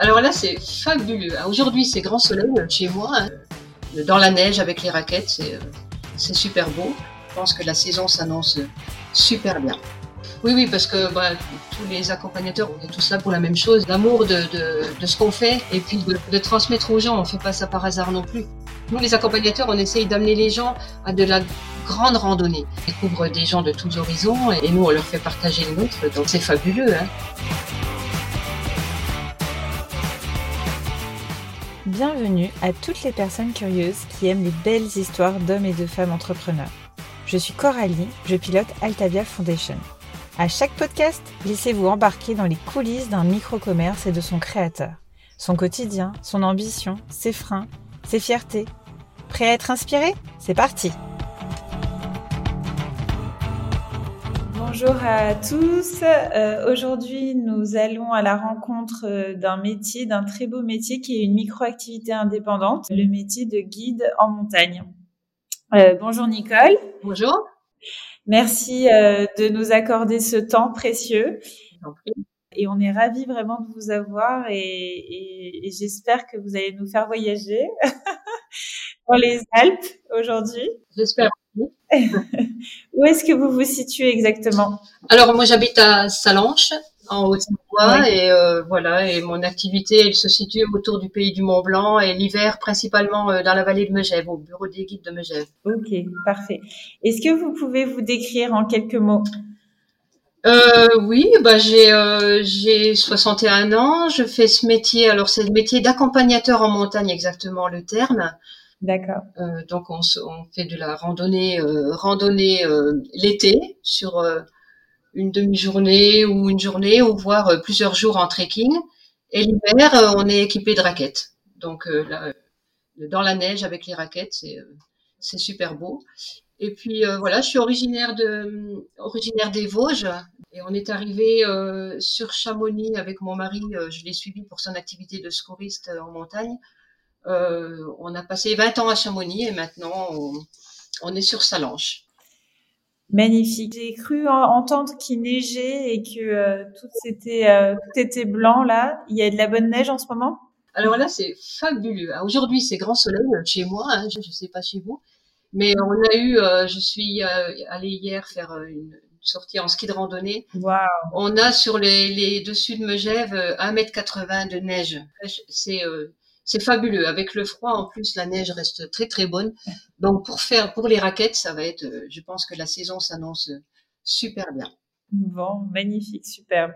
Alors là, c'est fabuleux. Aujourd'hui, c'est grand soleil chez moi, hein. dans la neige avec les raquettes, c'est euh, c'est super beau. Je pense que la saison s'annonce super bien. Oui, oui, parce que bah, tous les accompagnateurs, on est tous là pour la même chose, l'amour de, ce qu'on fait et puis de, transmettre aux gens. On ne fait pas ça par hasard non plus. Nous, les accompagnateurs, on essaye d'amener les gens à de la grande randonnée. Ils découvrent des gens de tous horizons et nous, on leur fait partager le nôtre. Donc, c'est fabuleux. Hein Bienvenue à toutes les personnes curieuses qui aiment les belles histoires d'hommes et de femmes entrepreneurs. Je suis Coralie, je pilote Altavia Foundation. À chaque podcast, laissez-vous embarquer dans les coulisses d'un micro-commerce et de son créateur. Son quotidien, son ambition, ses freins, ses fiertés. Prêt à être inspiré? C'est parti Bonjour à tous. Euh, Aujourd'hui, nous allons à la rencontre euh, d'un métier, d'un très beau métier qui est une micro-activité indépendante, le métier de guide en montagne. Euh, bonjour Nicole. Bonjour. Merci euh, de nous accorder ce temps précieux. Et on est ravis vraiment de vous avoir et, et, et j'espère que vous allez nous faire voyager dans les Alpes aujourd'hui. J'espère. Où est-ce que vous vous situez exactement? Alors moi j'habite à Salanches, en Haute-Savoie, oui. et euh, voilà. Et mon activité, elle se situe autour du pays du Mont Blanc et l'hiver principalement euh, dans la vallée de Megève, au bureau des guides de Megève. Ok, parfait. Est-ce que vous pouvez vous décrire en quelques mots? Euh, oui, bah j'ai euh, j'ai 61 ans, je fais ce métier. Alors c'est le métier d'accompagnateur en montagne exactement le terme. D'accord. Euh, donc on, fait de la randonnée euh, randonnée euh, l'été sur une demi-journée ou une journée ou voire plusieurs jours en trekking. Et l'hiver, on est équipé de raquettes. Donc dans la neige avec les raquettes, c'est super beau. Et puis voilà, je suis originaire de originaire des Vosges et on est arrivé sur Chamonix avec mon mari. Je l'ai suivi pour son activité de secouriste en montagne. Euh, on a passé 20 ans à Chamonix et maintenant on, on est sur Salanches. Magnifique. J'ai cru entendre qu'il neigeait et que euh, tout était tout était blanc là. Il y a de la bonne neige en ce moment? Alors là, c'est fabuleux. Aujourd'hui, c'est grand soleil chez moi. Hein, je ne sais pas chez vous. Mais on a eu, je suis allée hier faire une, sortie en ski de randonnée. Wow. On a sur les, les dessus de Megève 1m80 de neige. C'est euh, c'est fabuleux. Avec le froid, en plus, la neige reste très très bonne. Donc pour faire pour les raquettes, ça va être. Je pense que la saison s'annonce super bien. Bon, magnifique, superbe.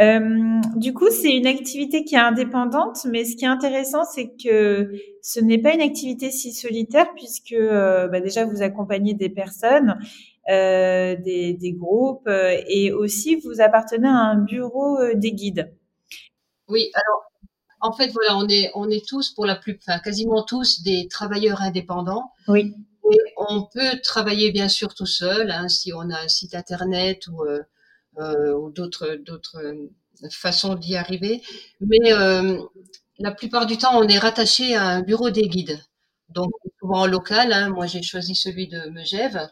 Euh, du coup, c'est une activité qui est indépendante, mais ce qui est intéressant, c'est que ce n'est pas une activité si solitaire, puisque euh, bah déjà vous accompagnez des personnes euh, des, des, groupes euh, et aussi vous appartenez à un bureau euh, des guides. Oui, alors en fait voilà, on est on est tous pour la plus, enfin quasiment tous des travailleurs indépendants. Oui. Et on peut travailler bien sûr tout seul, hein, si on a un site internet ou, euh, ou d'autres d'autres façons d'y arriver. Mais euh, la plupart du temps, on est rattaché à un bureau des guides. Donc souvent local. Hein, moi, j'ai choisi celui de Megève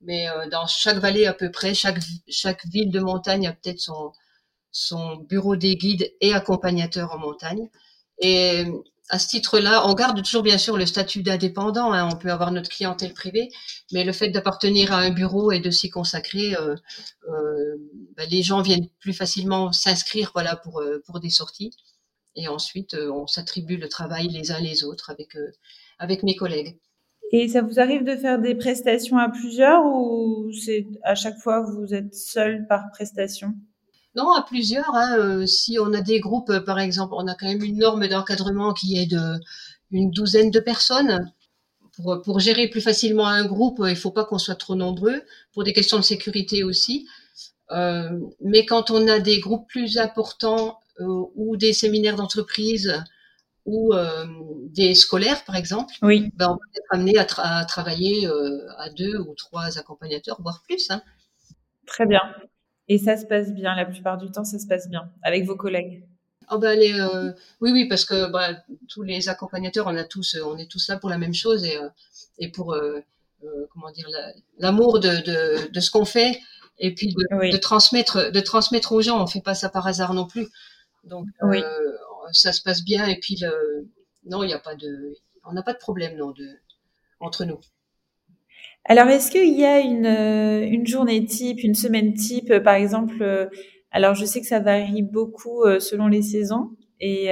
mais euh, dans chaque vallée à peu près, chaque, chaque ville de montagne a peut-être son, son bureau des guides et accompagnateurs en montagne. Et à ce titre-là, on garde toujours bien sûr le statut d'indépendant. Hein, on peut avoir notre clientèle privée, mais le fait d'appartenir à un bureau et de s'y consacrer, euh, euh, ben, les gens viennent plus facilement s'inscrire, voilà, pour euh, pour des sorties. Et ensuite, on s'attribue le travail les uns les autres avec avec mes collègues. Et ça vous arrive de faire des prestations à plusieurs ou c'est à chaque fois vous êtes seul par prestation? Non, à plusieurs. Hein. Euh, si on a des groupes, par exemple, on a quand même une norme d'encadrement qui est de une douzaine de personnes. Pour, pour gérer plus facilement un groupe, il faut pas qu'on soit trop nombreux, pour des questions de sécurité aussi. Euh, mais quand on a des groupes plus importants euh, ou des séminaires d'entreprise, ou euh, des scolaires, par exemple, oui. ben, on peut être amené à, tra à travailler euh, à deux ou trois accompagnateurs, voire plus. Hein. Très bien. Et ça se passe bien, la plupart du temps, ça se passe bien avec vos collègues. Oh ben les, euh, oui, oui, parce que bah, tous les accompagnateurs, on a tous, on est tous là pour la même chose et, et pour comment dire l'amour la, de, de, de, ce qu'on fait et puis de, oui. de, transmettre, de transmettre aux gens. On fait pas ça par hasard non plus. Donc, oui. ça se passe bien et puis le, non, il n'y a pas de, on n'a pas de problème non de entre nous. Alors, est-ce qu'il y a une, une journée type, une semaine type, par exemple Alors, je sais que ça varie beaucoup selon les saisons, et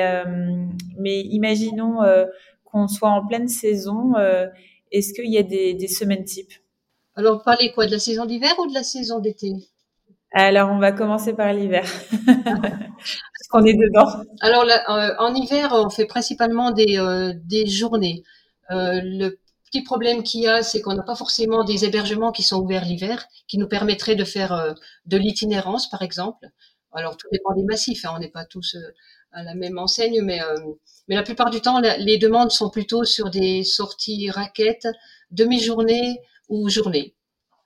mais imaginons qu'on soit en pleine saison. est-ce qu'il y a des, des semaines types? Alors, vous parlez quoi De la saison d'hiver ou de la saison d'été? Alors, on va commencer par l'hiver, parce qu'on est dedans. Alors, euh, en hiver, on fait principalement des, euh, des journées. Euh, le petit problème qu'il y a, c'est qu'on n'a pas forcément des hébergements qui sont ouverts l'hiver, qui nous permettraient de faire de l'itinérance, par exemple. Alors, tout dépend des massifs. Hein, on n'est pas tous à la même enseigne, mais, mais la plupart du temps, les demandes sont plutôt sur des sorties raquettes, demi-journée ou journée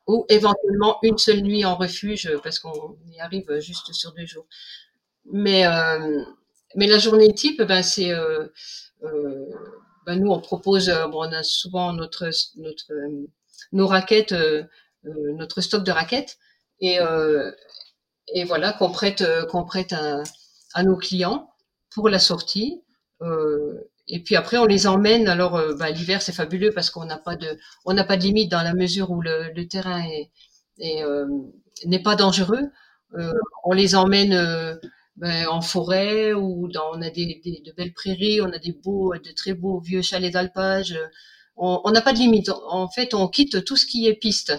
ou éventuellement une seule nuit en refuge parce qu'on y arrive juste sur deux jours. Mais euh, mais la journée type, ben c'est euh, euh, ben nous on propose, bon, on a souvent notre notre nos raquettes, notre stock de raquettes et et voilà qu'on prête qu'on prête à, à nos clients pour la sortie. Euh, et puis après, on les emmène. Alors, euh, bah, l'hiver, c'est fabuleux parce qu'on n'a pas de, on n'a pas de limite dans la mesure où le, le terrain est, est euh, n'est pas dangereux. Euh, on les emmène euh, ben, en forêt ou dans, on a des, des, de belles prairies, on a des beaux, de très beaux vieux chalets d'alpage. On n'a pas de limite. En fait, on quitte tout ce qui est piste.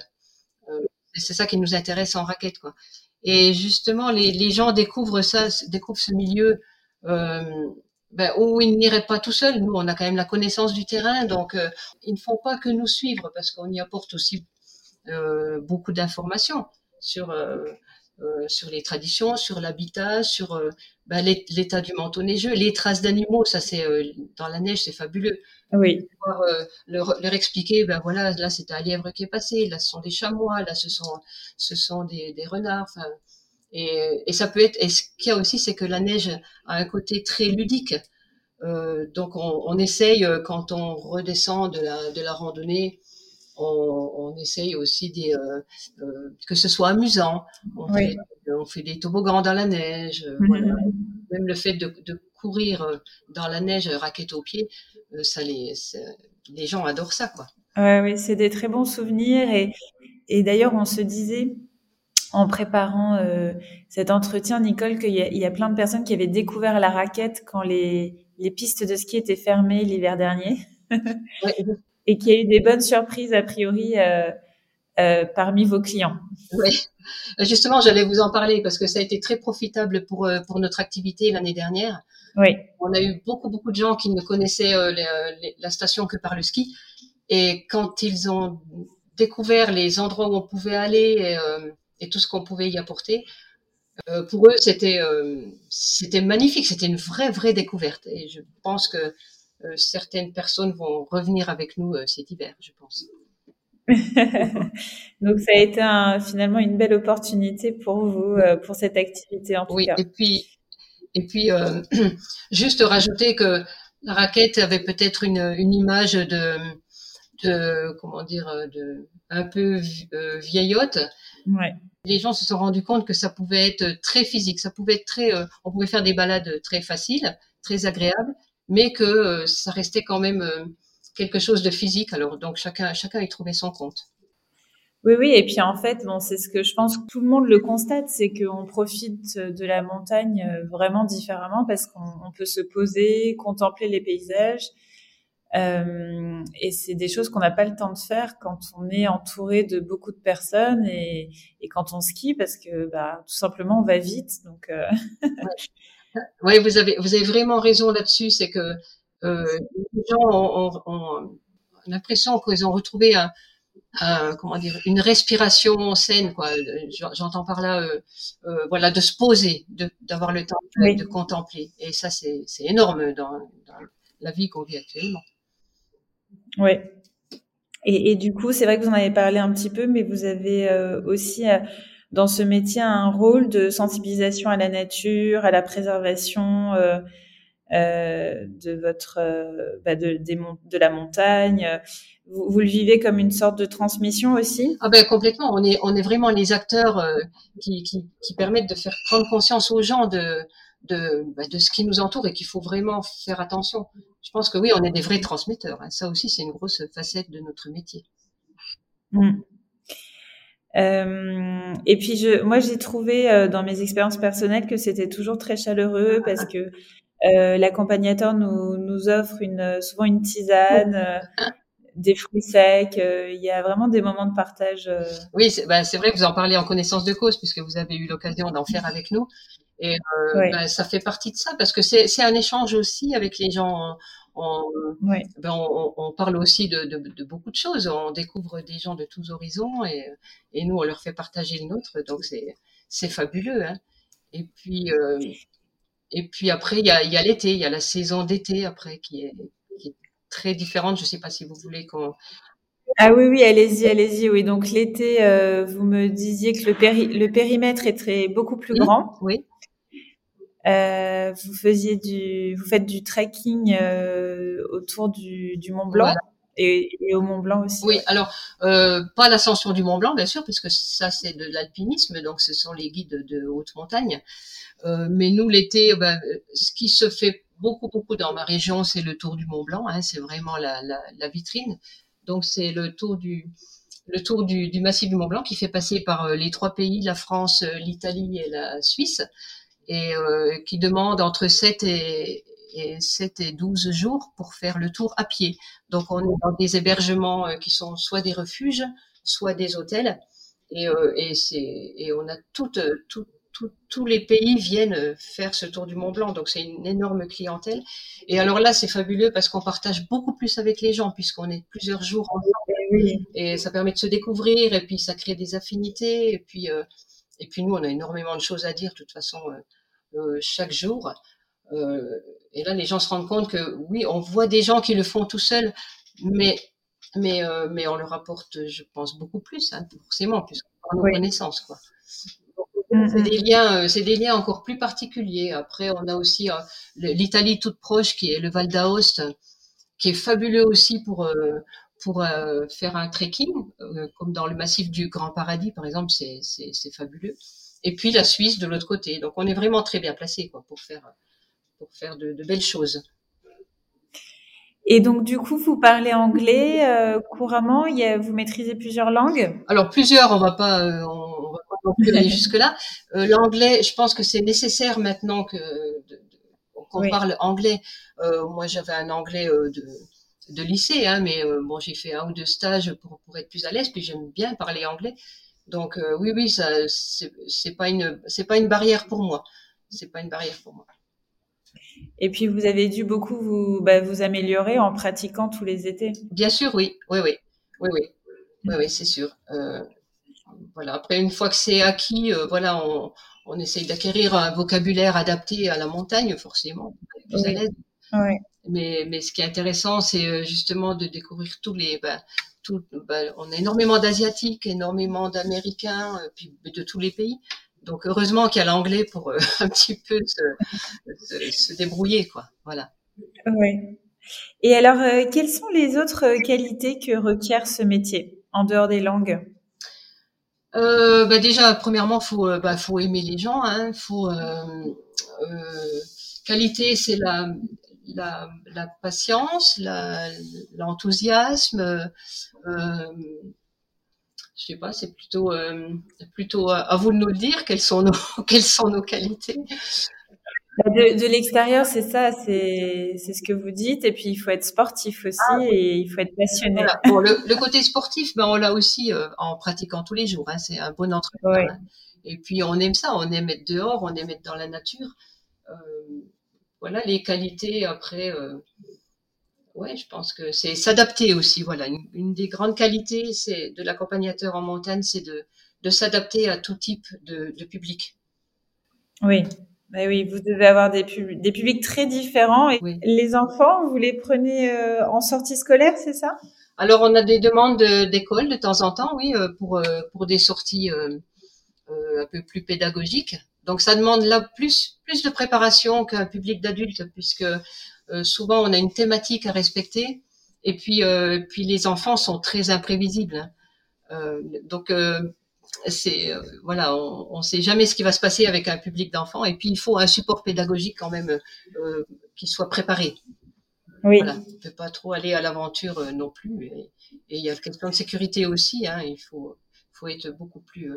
c'est ça qui nous intéresse en raquette, quoi. Et justement, les, les gens découvrent ça, découvrent ce milieu. Euh, ben, où ils n'iraient pas tout seuls. Nous, on a quand même la connaissance du terrain, donc euh, ils ne font pas que nous suivre parce qu'on y apporte aussi euh, beaucoup d'informations sur euh, euh sur les traditions, sur l'habitat, sur ben, l'état du manteau neigeux, les traces d'animaux. Ça, c'est dans la neige, c'est fabuleux. Oui. Pouvoir, leur, leur, expliquer, ben voilà, là c'est un lièvre qui est passé, là ce sont des chamois, là ce sont ce sont des, des renards. Enfin, et, et, ça peut être. Et ce qu'il y a aussi, c'est que la neige a un côté très ludique. Euh, donc on, on, essaye euh, quand on redescend de la, de la randonnée, on, on essaye aussi des, euh, euh que ce soit amusant. On, oui. fait, on, fait, des toboggans dans la neige. Mm -hmm. voilà. Même le fait de, de, courir dans la neige, raquette aux pieds, ça les, les gens adorent ça, quoi. Ouais, oui, c'est des très bons souvenirs et, et d'ailleurs on se disait en préparant euh, cet entretien, Nicole, qu'il y, y, a plein de personnes qui avaient découvert la raquette quand les, les pistes de ski étaient fermées l'hiver dernier. Et qu'il y a eu des bonnes surprises, a priori, euh, euh, parmi vos clients. Oui, justement, j'allais vous en parler parce que ça a été très profitable pour, euh, pour notre activité l'année dernière. Oui. On a eu beaucoup, beaucoup de gens qui ne connaissaient euh, les, les, la station que par le ski. Et quand ils ont découvert les endroits où on pouvait aller, et, euh, et tout ce qu'on pouvait y apporter. Pour eux, c'était c'était magnifique, c'était une vraie vraie découverte. Et je pense que certaines personnes vont revenir avec nous euh, cet hiver, je pense. Donc ça a été un, finalement une belle opportunité pour vous euh, pour cette activité en tout oui, cas. Et puis et puis juste rajouter que la raquette avait peut-être une, une image de de comment dire de un peu vieillotte. Ouais les gens se sont rendus compte que ça pouvait être très physique, ça pouvait être très, euh, on pouvait faire des balades très faciles, très agréables, mais que euh, ça restait quand même euh, quelque chose de physique. Alors donc chacun, chacun y trouvait son compte. Oui, oui, et puis en fait, bon, c'est ce que je pense que tout le monde le constate, c'est qu'on profite de la montagne vraiment différemment parce qu'on peut se poser, contempler les paysages, euh, et c'est des choses qu'on n'a pas le temps de faire quand on est entouré de beaucoup de personnes et, et quand on skie parce que bah, tout simplement on va vite. Donc, euh... ouais. vous avez vous avez vraiment raison là-dessus. C'est que euh, les gens ont, ont, ont l'impression qu'ils ont retrouvé un, un, comment dire une respiration saine quoi. J'entends par là euh, euh, voilà de se poser, d'avoir le temps oui. de contempler. Et ça c'est énorme dans, dans la vie qu'on vit actuellement. Oui. Et, et, du coup, c'est vrai que vous en avez parlé un petit peu, mais vous avez aussi dans ce métier un rôle de sensibilisation à la nature, à la préservation euh, euh de votre euh, bah de, des, de la montagne. Vous, vous, le vivez comme une sorte de transmission aussi? Ah ben complètement. On est on est vraiment les acteurs qui, qui, qui permettent de faire prendre conscience aux gens de de, bah, de ce qui nous entoure et qu'il faut vraiment faire attention. Je pense que oui, on est des vrais transmetteurs. Hein. Ça aussi, c'est une grosse facette de notre métier. Mm. Euh, et puis je, moi j'ai trouvé euh, dans mes expériences personnelles que c'était toujours très chaleureux parce que euh, l'accompagnateur nous, nous offre une, souvent une tisane, euh, des fruits secs. Euh, il y a vraiment des moments de partage. Oui, c'est bah, vrai que vous en parlez en connaissance de cause puisque vous avez eu l'occasion d'en faire avec nous. Et bah, ça fait partie de ça parce que c'est un échange aussi avec les gens on, ben on, on, parle aussi de, de, de, beaucoup de choses. On découvre des gens de tous horizons et, et nous, on leur fait partager le nôtre. Donc, c'est fabuleux. Hein. Et puis, euh, et puis après, il y a, y a l'été, il y a la saison d'été après qui est, qui est, très différente. Je ne sais pas si vous voulez qu'on. Ah oui, oui, allez-y, allez-y. Oui, donc l'été, euh, vous me disiez que le, péri le périmètre est très, beaucoup plus grand. Oui. Euh, vous faisiez du, vous faites du trekking euh, autour du, du, Mont Blanc. Et, et, au Mont Blanc aussi. Oui, alors euh, pas l'ascension du Mont Blanc, bien sûr, puisque ça c'est de l'alpinisme, donc ce sont les guides de, haute montagne. Euh, mais nous l'été, ben, ce qui se fait beaucoup beaucoup dans ma région, c'est le tour du Mont Blanc. Hein, c'est vraiment la, la, la, vitrine. Donc c'est le tour du le tour du, du, massif du Mont Blanc qui fait passer par euh, les trois pays, la France, l'Italie et la Suisse et euh, qui demande entre 7 et, et 7 et 12 jours pour faire le tour à pied. Donc on est dans des hébergements euh, qui sont soit des refuges, soit des hôtels. Et, euh, et, et on a toutes, tous les pays viennent faire ce tour du Mont Blanc, donc c'est une énorme clientèle. Et alors là, c'est fabuleux parce qu'on partage beaucoup plus avec les gens puisqu'on est plusieurs jours ensemble et ça permet de se découvrir et puis ça crée des affinités et puis euh, et puis nous, on a énormément de choses à dire, de toute façon, euh, euh, chaque jour. Euh, et là, les gens se rendent compte que oui, on voit des gens qui le font tout seuls, mais mais mais on leur apporte, je pense, beaucoup plus, hein, forcément, puisqu'on a nos connaissances, quoi. Mm, c'est mm. des liens, c'est des liens encore plus particuliers. Après, on a aussi l'Italie toute proche, qui est le Val d'Aoste, qui est fabuleux aussi pour pour euh, faire un trekking, euh, comme dans le massif du Grand Paradis, par exemple, c'est fabuleux. Et puis la Suisse de l'autre côté. Donc on est vraiment très bien placé quoi, pour faire, pour faire de, de, belles choses. Et donc du coup, vous parlez anglais euh, couramment. Il y a, vous maîtrisez plusieurs langues? Alors plusieurs, on va pas, euh, on, va pas aller jusque là. Euh, L'anglais, je pense que c'est nécessaire maintenant que qu'on parle anglais. moi, j'avais un anglais de de lycée, hein, mais euh, bon, j'ai fait un ou deux stages pour, pour être plus à l'aise, puis j'aime bien parler anglais. Donc euh, oui, oui, ça, c'est pas une, c'est pas une barrière pour moi. C'est pas une barrière pour moi. Et puis vous avez dû beaucoup vous, bah, vous améliorer en pratiquant tous les étés. Bien sûr, oui, oui, oui, oui, oui, oui, oui c'est sûr. Euh, voilà. Après, une fois que c'est acquis, voilà, on, on essaye d'acquérir un vocabulaire adapté à la montagne, forcément, plus à l'aise. Oui. Mais, mais ce qui est intéressant, c'est euh, justement de découvrir tous les. Tout, ben, on a énormément d'asiatiques, énormément d'américains, euh, puis de tous les pays. Donc heureusement qu'il y a l'anglais pour euh, un petit peu se, se, débrouiller, quoi. Voilà. Oui. Et alors, quelles sont les autres qualités que requiert ce métier en dehors des langues? Euh, bah déjà, premièrement, faut bah, faut aimer les gens. Hein, faut qualité, c'est la la, la patience, l'enthousiasme. Euh, je sais pas, c'est plutôt euh, plutôt à vous de nous le dire quelles sont nos quelles sont nos qualités. Bah, de, de l'extérieur, c'est ça, c'est ce que vous dites. Et puis il faut être sportif aussi ah et il faut être passionné. Voilà. Bon, le, le, côté sportif, ben on l'a aussi euh, en pratiquant tous les jours. Hein, c'est un bon entraînement. Hein. Et puis on aime ça, on aime être dehors, on aime être dans la nature. Euh, voilà les qualités après. Euh, ouais, je pense que c'est s'adapter aussi. Voilà, une, des grandes qualités, c'est de l'accompagnateur en montagne, c'est de, de s'adapter à tout type de, de public. Oui. Ben oui, vous devez avoir des, des publics très différents. Et Les enfants, vous les prenez euh, en sortie scolaire, c'est ça? Alors, on a des demandes d'école de temps en temps, oui, pour, euh, pour des sorties un peu plus pédagogiques. Donc ça demande là plus plus de préparation qu'un public d'adultes puisque euh, souvent on a une thématique à respecter et puis euh, puis les enfants sont très imprévisibles. Euh, donc c'est voilà, on ne sait jamais ce qui va se passer avec un public d'enfants. Et puis il faut un support pédagogique quand même qui soit préparé. Oui. Voilà, on peut pas trop aller à l'aventure non plus. Et, il y a le question de sécurité aussi. Hein, il faut faut être beaucoup plus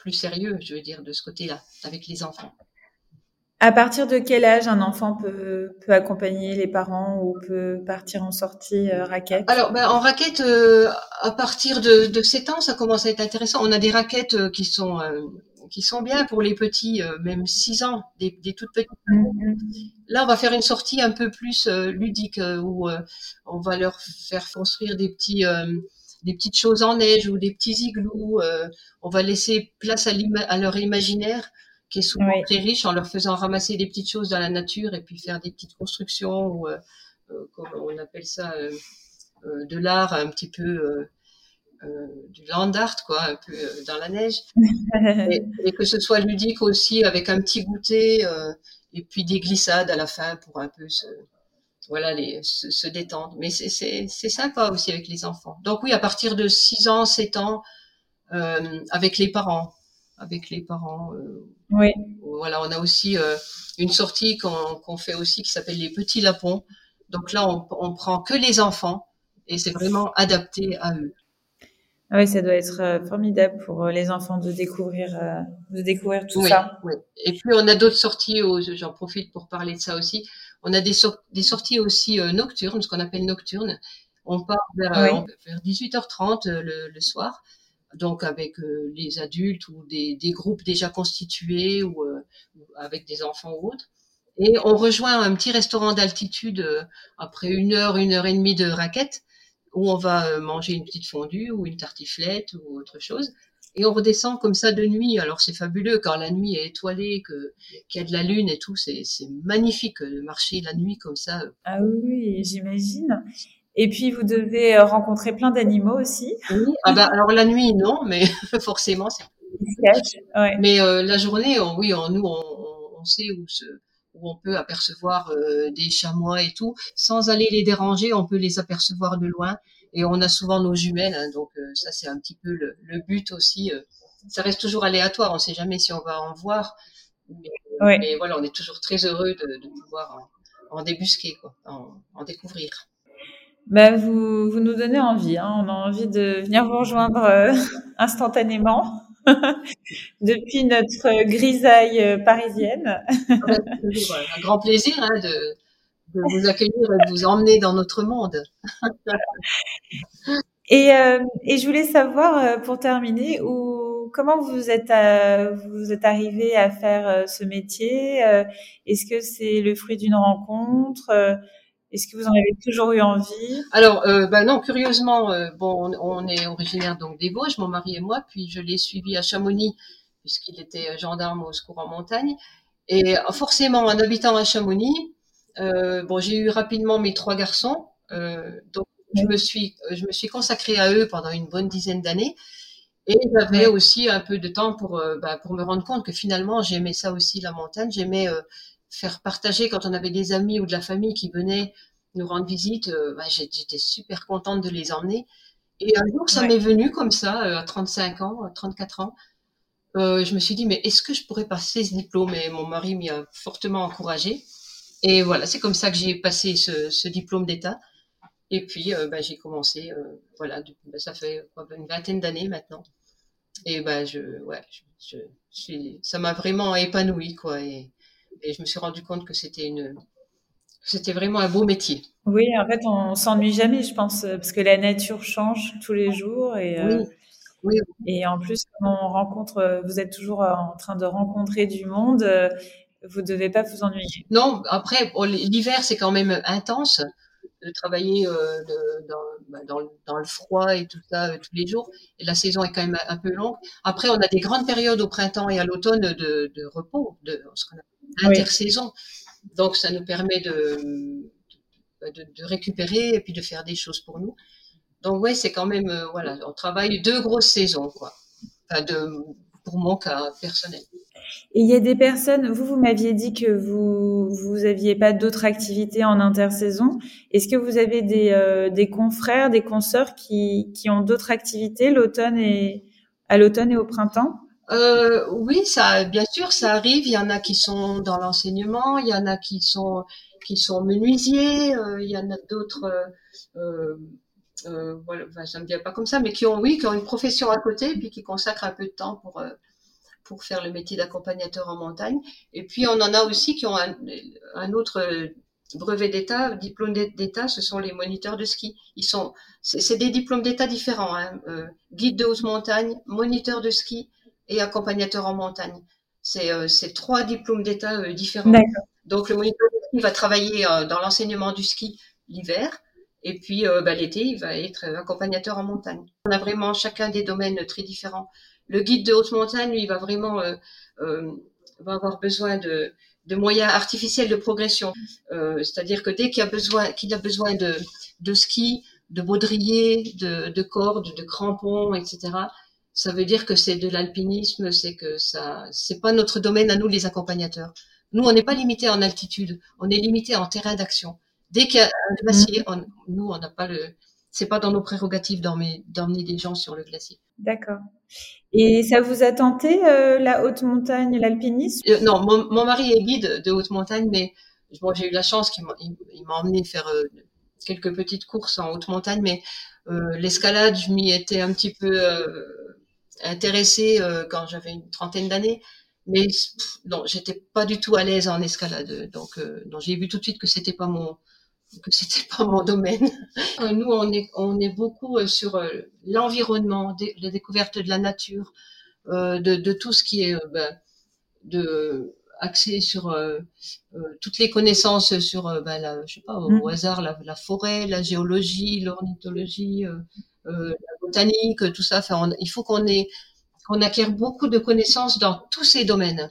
plus sérieux, je veux dire, de ce côté-là avec les enfants. À partir de quel âge un enfant peut, peut accompagner les parents ou peut partir en sortie euh, raquette? Alors, ben, en raquette, euh, à partir de, de 7 ans, ça commence à être intéressant. On a des raquettes euh, qui sont qui sont bien pour les petits, même 6 ans, des, des toutes petites. Mhm. Là, on va faire une sortie un peu plus ludique où on va leur faire construire des petits des petites choses en neige ou des petits igloos. on va laisser place à, à leur imaginaire qui est souvent Oui. très riche en leur faisant ramasser des petites choses dans la nature et puis faire des petites constructions ou euh, euh, comment on appelle ça euh, euh, de l'art un petit peu euh, euh, du land art quoi un peu euh, dans la neige et, et que ce soit ludique aussi avec un petit goûter euh, et puis des glissades à la fin pour un peu se voilà les se, se détendre mais c'est sympa aussi avec les enfants donc oui à partir de 6 ans 7 ans euh, avec les parents avec les parents euh, Oui. voilà, on a aussi euh, une sortie qu'on fait aussi qui s'appelle les petits lapons. Donc là, on, on prend que les enfants et c'est vraiment adapté à eux. Ah Oui, ça doit être formidable pour les enfants de découvrir, de découvrir tout Oui, ça. oui. Et puis on a d'autres sorties, aux- j'en profite pour parler de ça aussi. On a des, sor- des sorties aussi euh, nocturnes, ce qu'on appelle nocturnes. On part vers, Oui. euh, vers 18h30 euh, le, le soir, donc avec les adultes ou des, des groupes déjà constitués ou avec des enfants ou autres. Et on rejoint un petit restaurant d'altitude après une heure, une heure et demie de raquette, où on va manger une petite fondue ou une tartiflette ou autre chose. Et on redescend comme ça de nuit. Alors c'est fabuleux quand la nuit est étoilée, que qu'il y a de la lune et tout. C'est magnifique euh, de marcher la nuit comme ça. Ah oui, j'imagine. Et puis, vous devez euh, rencontrer plein d'animaux aussi. Oui. Ah bah alors la nuit non, mais forcément c'est. Ouais. Mais euh, la journée, on- oui, on, nous on, on- on sait où se où on peut apercevoir euh, des chamois et tout, sans aller les déranger, on peut les apercevoir de loin. Et on a souvent nos jumelles, hein, donc euh, ça c'est un petit peu le, le but aussi. euh. ça reste toujours aléatoire, on sait jamais si on va en voir, mais, Ouais. mais voilà, on est toujours très heureux de, de pouvoir en, en débusquer, quoi, en, en découvrir. Bah, vous, vous nous donnez envie. Hein. On a envie de venir vous rejoindre euh, instantanément depuis notre grisaille euh, parisienne. Toujours euh, un grand plaisir hein, de, de vous accueillir et de vous emmener dans notre monde. Et, euh, et je voulais savoir, euh, pour terminer, où, comment vous êtes, à- vous êtes arrivé à faire euh, ce métier Euh, Est-ce que c'est le fruit d'une rencontre Euh, Est-ce que vous en avez toujours eu envie? Alors, euh, ben non, curieusement, euh, bon, on, on est originaire donc des Vosges, mon mari et moi, puis je l'ai suivi à Chamonix puisqu'il était gendarme au secours en montagne. Et euh, forcément, en habitant à Chamonix, euh, bon, j'ai eu rapidement mes trois garçons, euh, donc je me suis, je me suis consacrée à eux pendant une bonne dizaine d'années. Et j'avais aussi un peu de temps pour, euh, bah, pour me rendre compte que finalement, j'aimais ça aussi, la montagne. J'aimais faire partager quand on avait des amis ou de la famille qui venaient nous rendre visite. bah, j'étais super contente de les emmener. Et un jour, ça Ouais. m'est venu comme ça, à 35 ans, à 34 ans. Euh, je me suis dit, mais est-ce que je pourrais passer ce diplôme? Et mon mari m'y a fortement encouragé. Et voilà, c'est comme ça que j'ai passé ce, ce diplôme d'État. Et puis, euh, bah, j'ai commencé, euh, voilà, bah, ça fait quoi, une vingtaine d'années maintenant. Et bah, je, ouais, je, je, ça m'a vraiment épanoui, quoi. Et, et je me suis rendu compte que c'était une, c'était vraiment un beau métier. Oui, en fait, on s'ennuie jamais, je pense, euh, parce que la nature change tous les jours et, euh, Oui, et en plus, on rencontre, vous êtes toujours en train de rencontrer du monde, vous devez pas vous ennuyer. Non, après, bon, l'hiver, c'est quand même intense de travailler euh, de- dans, bah, dans, le- dans le froid et tout ça euh, tous les jours. Et la saison est quand même un peu longue. Après, on a des grandes périodes au printemps et à l'automne de, de repos, de ce qu'on appelle Oui. intersaison. Donc, ça nous permet de, de, de récupérer et puis de faire des choses pour nous. Donc, ouais, c'est quand même, euh, voilà, on travaille deux grosses saisons, quoi. Enfin, de, pour mon cas personnel. Et il y a des personnes, vous, vous m'aviez dit que vous vous aviez pas d'autres activités en intersaison. Est-ce que vous avez des, euh, confrères, des consoeurs qui, qui ont d'autres activités à l'automne et au printemps? Euh, oui, ça, bien sûr, ça arrive. Il y en a qui sont dans l'enseignement, il y en a qui sont qui sont menuisiers, euh, il y en a d'autres. Voilà, enfin, ça me vient pas comme ça, mais qui ont, oui, qui ont une profession à côté, puis qui consacrent un peu de temps pour pour faire le métier d'accompagnateur en montagne. Et puis on en a aussi qui ont un, un autre brevet d'État, diplôme d'État, ce sont les moniteurs de ski. Ils sont, c'est des diplômes d'État différents, hein. euh, guide de haute montagne, moniteur de ski et accompagnateur en montagne. C'est euh, trois diplômes d'État euh, différents. Donc le moniteur de ski va travailler euh, dans l'enseignement du ski l'hiver. Et puis bah, l'été, il va être accompagnateur en montagne. On a vraiment chacun des domaines très différents. Le guide de haute montagne, lui, va vraiment va avoir besoin de, de moyens artificiels de progression. Euh, c'est-à-dire que dès qu'il a besoin, qu'il a besoin de, de ski, de baudrier, de, de cordes, de crampons, etc., ça veut dire que c'est de l'alpinisme, c'est que ça, c'est pas notre domaine à nous les accompagnateurs. Nous, on n'est pas limité en altitude, on est limité en terrain d'action. Dès qu'il y a un glacier, mmh. nous, on n'a pas le, c'est pas dans nos prérogatives d'emmener des gens sur le glacier. D'accord. Et ça vous a tenté euh, la haute montagne, l'alpinisme? Euh, Non, mon, mari est guide de haute montagne, mais bon, j'ai eu la chance qu'il m'a emmené faire euh, quelques petites courses en haute montagne, mais l'escalade, je m'y étais un petit peu intéressée quand j'avais une trentaine d'années. Mais non, j'étais pas du tout à l'aise en escalade, donc j'ai vu tout de suite que c'était pas mon que c'était pas mon domaine. Euh, nous, on est, on est beaucoup euh, sur euh, l'environnement, la découverte de la nature, de, de, tout ce qui est ben, de axé sur toutes les connaissances sur, ben, la, je sais pas, au mm. hasard, la, la, forêt, la géologie, l'ornithologie, la botanique, tout ça. Enfin, il faut qu'on ait, qu'on acquiert beaucoup de connaissances dans tous ces domaines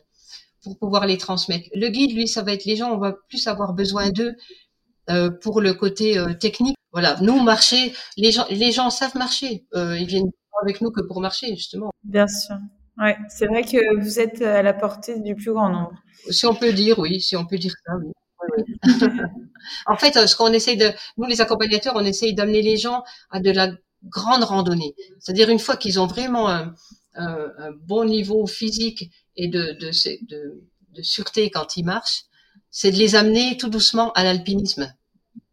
pour pouvoir les transmettre. Le guide, lui, ça va être les gens, on va plus avoir besoin d'eux euh, pour le côté euh, technique. Voilà, nous marcher, les gens, les gens savent marcher. Euh, ils viennent avec nous que pour marcher justement. Bien sûr. Ouais, c'est vrai que vous êtes à la portée du plus grand nombre. Si on peut dire, oui, si on peut dire ça, oui. en fait, ce qu'on essaye de, nous les accompagnateurs, on essaye d'amener les gens à de la grande randonnée. C'est-à-dire une fois qu'ils ont vraiment un, un, un, bon niveau physique et de, de, de, de sûreté quand ils marchent, c'est de les amener tout doucement à l'alpinisme.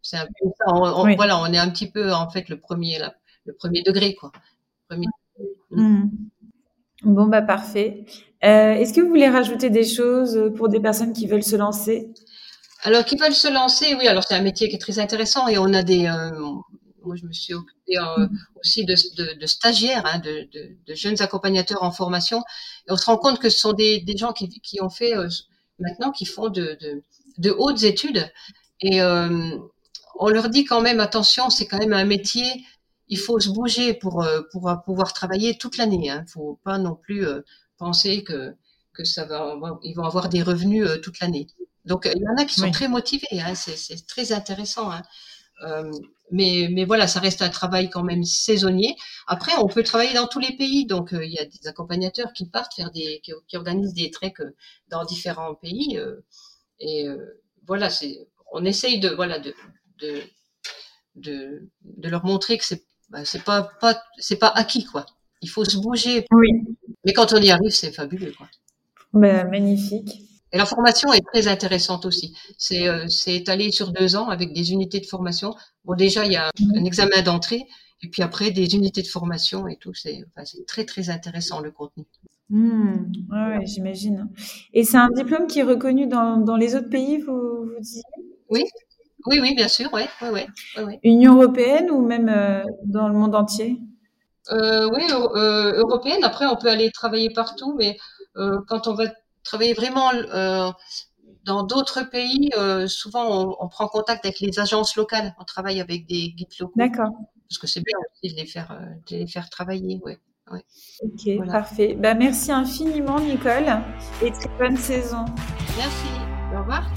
C'est un peu ça. On, Voilà, on est un petit peu en fait le premier, le premier degré, quoi. Hmm. Bon bah parfait. Euh, est-ce que vous voulez rajouter des choses pour des personnes qui veulent se lancer? Alors qui veulent se lancer, oui. Alors c'est un métier qui est très intéressant et on a des. Euh, moi je me suis occupée euh, hmm. aussi de, de, de stagiaires, hein, de, de, jeunes accompagnateurs en formation. Et on se rend compte que ce sont des, des gens qui, qui ont fait maintenant qui font de, de, hautes études et on leur dit quand même attention, c'est quand même un métier. Il faut se bouger pour euh, pour pouvoir travailler toute l'année. Il hein. faut pas non plus euh, penser que que ça va, ils vont avoir des revenus euh, toute l'année. Donc il y en a qui sont très motivés. Hein. c'est très intéressant. Hein. mais, mais voilà, ça reste un travail quand même saisonnier. Après, on peut travailler dans tous les pays. Donc, il y a des accompagnateurs qui partent faire des, qui, qui organisent des treks dans différents pays. et voilà, c'est, on essaye de, voilà, de, de, de, de leur montrer que c'est bah, c'est pas, pas c'est pas acquis quoi. Il faut se bouger. Oui. Mais quand on y arrive, c'est fabuleux quoi. Bah, magnifique. Et la formation est très intéressante aussi. C'est euh, étalé sur deux ans avec des unités de formation. Bon déjà il y a un, examen d'entrée et puis après des unités de formation et tout. C'est enfin, c'est très très intéressant le contenu. Mmh, ouais, j'imagine. Et c'est un diplôme qui est reconnu dans, dans les autres pays, vous, vous disiez? Oui, oui, oui, bien sûr, ouais, ouais, ouais, Union européenne ou même euh, dans le monde entier? Euh, Oui, euh, européenne. Après, on peut aller travailler partout, mais quand on va travailler vraiment dans d'autres pays, souvent on, prend contact avec les agences locales. On travaille avec des guides locaux. D'accord. Parce que c'est bien aussi de les faire, de les faire travailler. Ouais. Ok, parfait. Bah, merci infiniment, Nicole, et très bonne saison. Merci. Au revoir.